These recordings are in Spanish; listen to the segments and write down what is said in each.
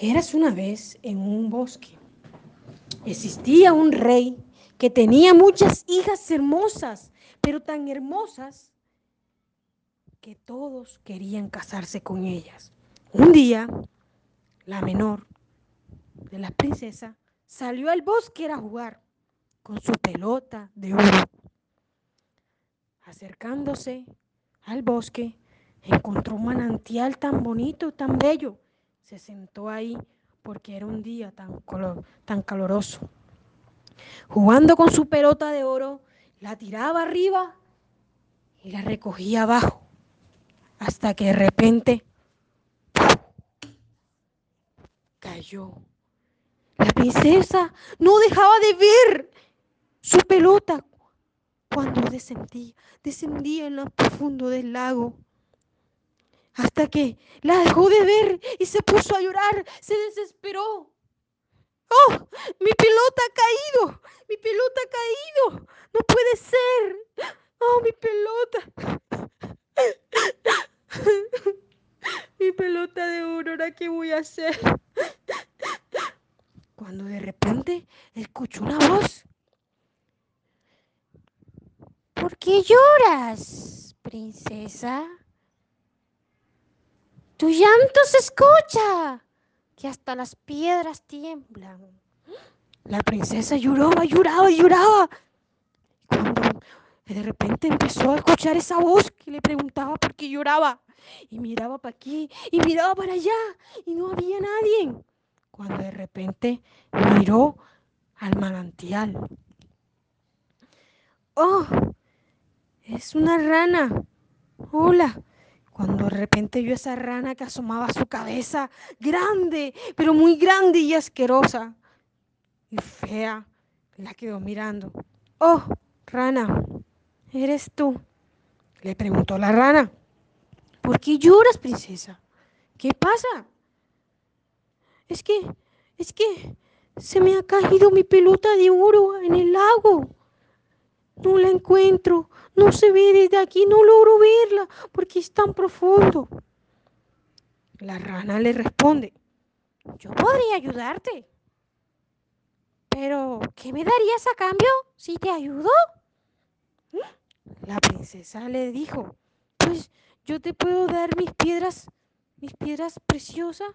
Eras una vez en un bosque. Existía un rey que tenía muchas hijas hermosas, pero tan hermosas que todos querían casarse con ellas. Un día, la menor de la princesa salió al bosque a jugar con su pelota de oro. Acercándose al bosque, encontró un manantial tan bonito, tan bello. Se sentó ahí porque era un día tan, tan caloroso. Jugando con su pelota de oro, la tiraba arriba y la recogía abajo, hasta que de repente cayó. La princesa no dejaba de ver su pelota cuando descendía, descendía en lo profundo del lago. Hasta que la dejó de ver y se puso a llorar, se desesperó. ¡Oh! Mi pelota ha caído, mi pelota ha caído, no puede ser. ¡Oh, mi pelota! mi pelota de oro, ¿ahora qué voy a hacer? Cuando de repente escuchó una voz ¿Por qué lloras, princesa? Tu llanto se escucha, que hasta las piedras tiemblan. La princesa lloraba, lloraba, lloraba. Cuando de repente empezó a escuchar esa voz que le preguntaba por qué lloraba. Y miraba para aquí y miraba para allá y no había nadie. Cuando de repente miró al manantial. ¡Oh! Es una rana. Hola. Cuando de repente vio esa rana que asomaba su cabeza, grande, pero muy grande y asquerosa y fea, la quedó mirando. Oh, rana, ¿eres tú? Le preguntó la rana. ¿Por qué lloras, princesa? ¿Qué pasa? Es que, es que se me ha caído mi pelota de oro en el lago. No la encuentro, no se ve desde aquí, no logro verla porque es tan profundo. La rana le responde, yo podría ayudarte. Pero, ¿qué me darías a cambio si te ayudo? La princesa le dijo, pues yo te puedo dar mis piedras, mis piedras preciosas,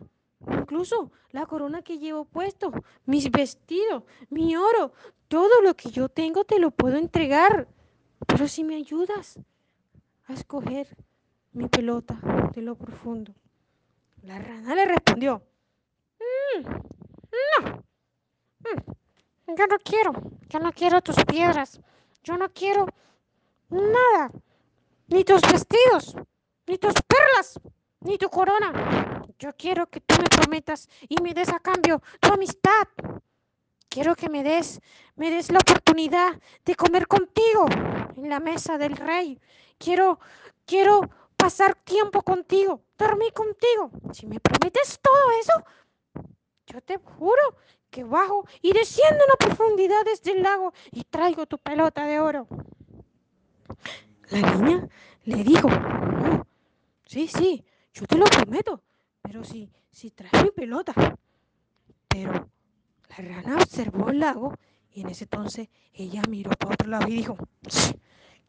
incluso la corona que llevo puesto, mis vestidos, mi oro, todo lo que yo tengo te lo puedo entregar. Pero si me ayudas a escoger mi pelota de lo profundo. La rana le respondió, mm, no, mm, yo no quiero, yo no quiero tus piedras, yo no quiero nada, ni tus vestidos, ni tus perlas, ni tu corona. Yo quiero que tú me prometas y me des a cambio tu amistad. Quiero que me des, me des la oportunidad de comer contigo en la mesa del rey. Quiero, quiero pasar tiempo contigo, dormir contigo. Si me prometes todo eso, yo te juro que bajo y desciendo en las profundidades del lago y traigo tu pelota de oro. La niña le dijo, sí, sí, yo te lo prometo, pero si, si traes mi pelota. Pero la rana observó el lago y en ese entonces ella miró para otro lado y dijo,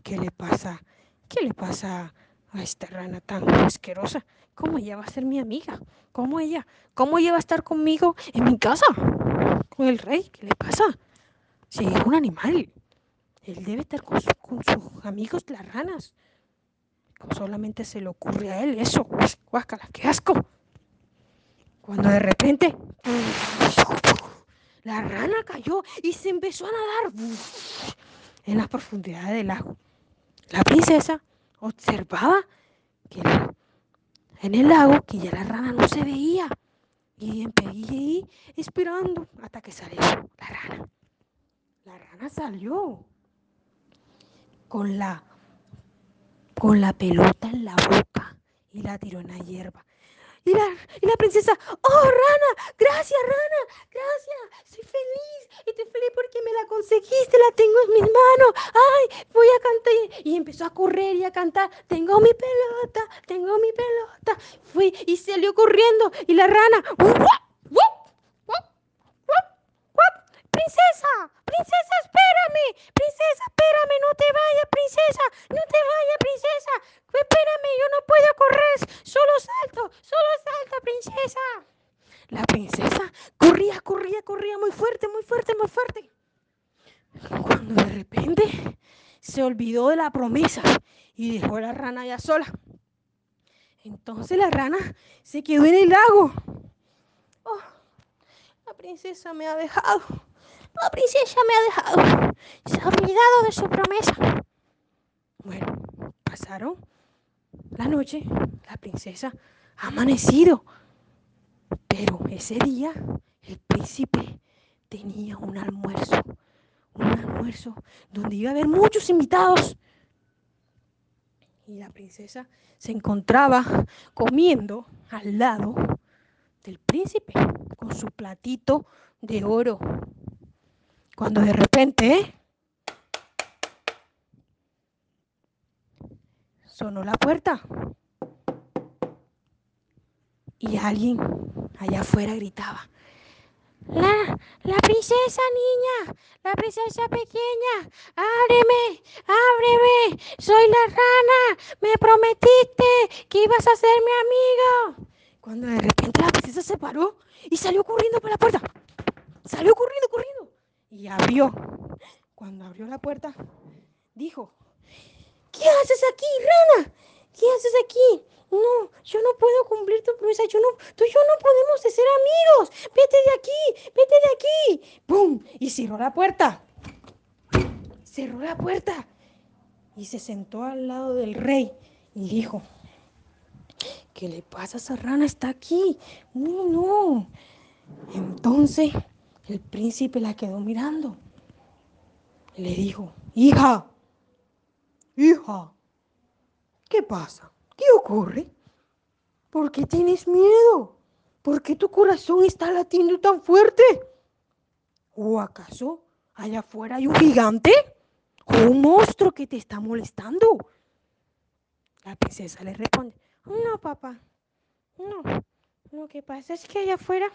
¿qué le pasa? ¿Qué le pasa a esta rana tan asquerosa? ¿Cómo ella va a ser mi amiga? ¿Cómo ella? ¿Cómo ella va a estar conmigo en mi casa? Con el rey, ¿qué le pasa? Si es un animal, él debe estar con, sus amigos las ranas. Solamente se le ocurre a él eso, guácala, qué asco. Cuando de repente la rana cayó y se empezó a nadar en las profundidades del lago. La princesa observaba que en el lago que ya la rana no se veía y ahí esperando hasta que salió la rana. La rana salió con la con la pelota en la boca y la tiró en la hierba. Y la, y la princesa, oh, rana, gracias, rana, gracias, soy feliz, estoy feliz porque me la conseguiste, la tengo en mis manos, ay, voy a cantar. Y empezó a correr y a cantar, tengo mi pelota, tengo mi pelota. Fue y salió corriendo. Y la rana, princesa, princesa, espérame, princesa, espérame. Olvidó de la promesa y dejó a la rana ya sola. Entonces la rana se quedó en el lago. Oh, la princesa me ha dejado. La princesa me ha dejado. Se ha olvidado de su promesa. Bueno, pasaron la noche. La princesa ha amanecido. Pero ese día el príncipe tenía un almuerzo. Un almuerzo donde iba a haber muchos invitados. Y la princesa se encontraba comiendo al lado del príncipe con su platito de oro. Cuando de repente sonó la puerta y alguien allá afuera gritaba, la, la princesa niña, la princesa pequeña, ábreme, ábreme, soy la rana, me prometiste que ibas a ser mi amigo. Cuando de repente la princesa se paró y salió corriendo por la puerta. Salió corriendo, corriendo. Y abrió. Cuando abrió la puerta, dijo, ¿qué haces aquí, rana? ¿Qué haces aquí? No, yo no puedo cumplir tu promesa. Yo no, tú y yo no podemos ser amigos. Vete de aquí, vete de aquí. ¡Pum! Y cerró la puerta. Cerró la puerta. Y se sentó al lado del rey y dijo, ¿qué le pasa a esa rana? Está aquí. No, no. Entonces el príncipe la quedó mirando. Le dijo, hija, hija, ¿qué pasa? ¿Qué ocurre? ¿Por qué tienes miedo? ¿Por qué tu corazón está latiendo tan fuerte? ¿O acaso allá afuera hay un gigante o un monstruo que te está molestando? La princesa le responde, no, papá, no. Lo que pasa es que allá afuera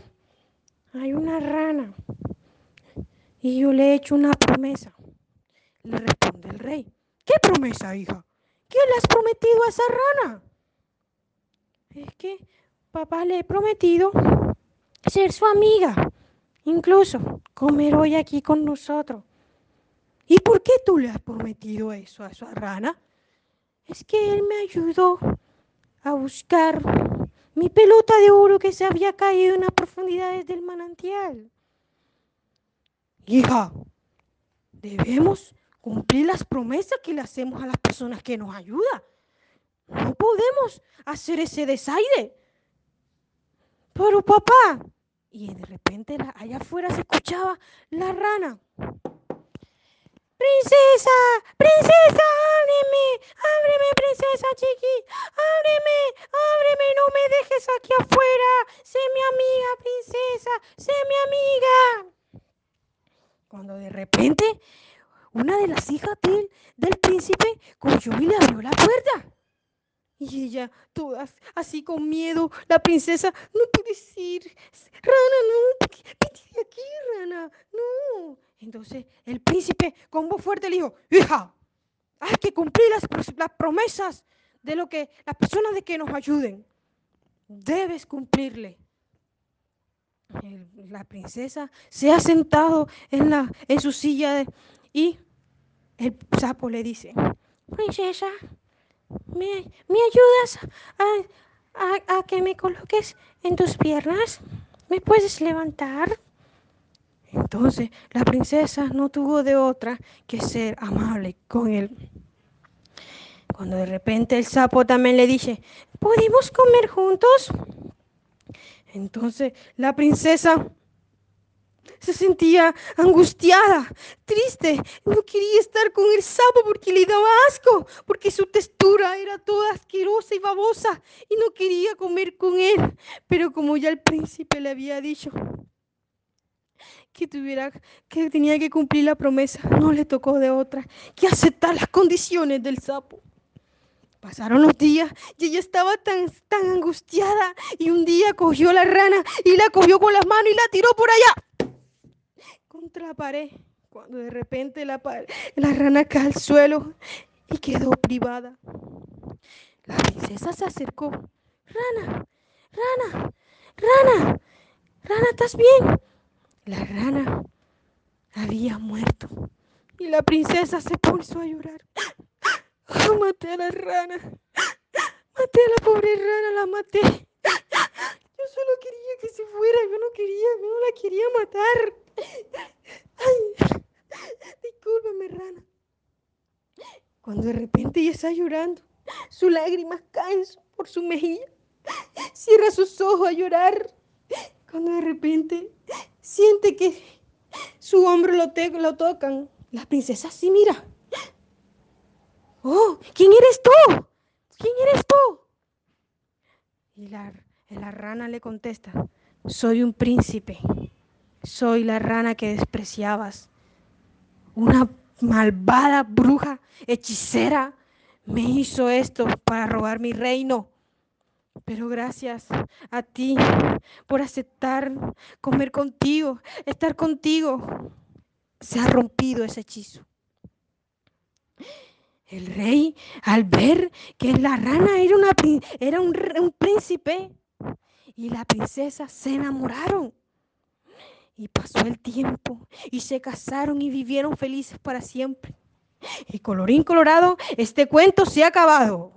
hay una rana y yo le he hecho una promesa. Le responde el rey, ¿qué promesa, hija? ¿Qué le has prometido a esa rana? Es que papá le he prometido ser su amiga, incluso comer hoy aquí con nosotros. ¿Y por qué tú le has prometido eso a esa rana? Es que él me ayudó a buscar mi pelota de oro que se había caído en las profundidades del manantial. Hija, debemos cumplir las promesas que le hacemos a las personas que nos ayudan. No podemos hacer ese desaire. Pero papá, y de repente allá afuera se escuchaba la rana. Princesa, princesa, ábreme, ábreme, princesa chiquita, ábreme, ábreme, no me dejes aquí afuera. Sé mi amiga, princesa, sé mi amiga. Cuando de repente una de las hijas del, del príncipe cogió y le abrió la puerta. Y ella, toda con miedo, la princesa, no puedes ir, rana, no, vete de aquí, rana, no. Entonces el príncipe con voz fuerte le dijo, hija, hay que cumplir las, las promesas de lo que las personas de que nos ayuden. Debes cumplirle. La princesa se ha sentado en, la, en su silla y el sapo le dice, princesa, ¿me, ayudas a, que me coloques en tus piernas? ¿Me puedes levantar? Entonces la princesa no tuvo de otra que ser amable con él. Cuando de repente el sapo también le dice, ¿podemos comer juntos? Entonces la princesa se sentía angustiada, triste, no quería estar con el sapo porque le daba asco, porque su textura era toda asquerosa y babosa y no quería comer con él. Pero como ya el príncipe le había dicho que tuviera que tenía que cumplir la promesa, no le tocó de otra que aceptar las condiciones del sapo. Pasaron los días y ella estaba tan, tan angustiada y un día cogió la rana y la cogió con las manos y la tiró por allá contra la pared cuando de repente la, la rana cae al suelo y quedó privada. La princesa se acercó. Rana, rana, rana, rana, ¿estás bien? La rana había muerto y la princesa se puso a llorar. Oh, maté a la rana, maté a la pobre rana, la maté. Yo solo quería que se fuera, yo no quería, yo no la quería matar. Ay, discúlpame, rana. Cuando de repente ella está llorando, sus lágrimas caen por su mejilla, cierra sus ojos a llorar. Cuando de repente siente que su hombro lo, tocan, la princesa sí mira. Oh, ¿quién eres tú? ¿Quién eres tú? Y la, la rana le contesta, soy un príncipe, soy la rana que despreciabas, una malvada bruja, hechicera, me hizo esto para robar mi reino. Pero gracias a ti por aceptar comer contigo, estar contigo, se ha rompido ese hechizo. El rey, al ver que la rana era, una, era un, un príncipe y la princesa, se enamoraron. Y pasó el tiempo y se casaron y vivieron felices para siempre. Y colorín colorado, este cuento se ha acabado.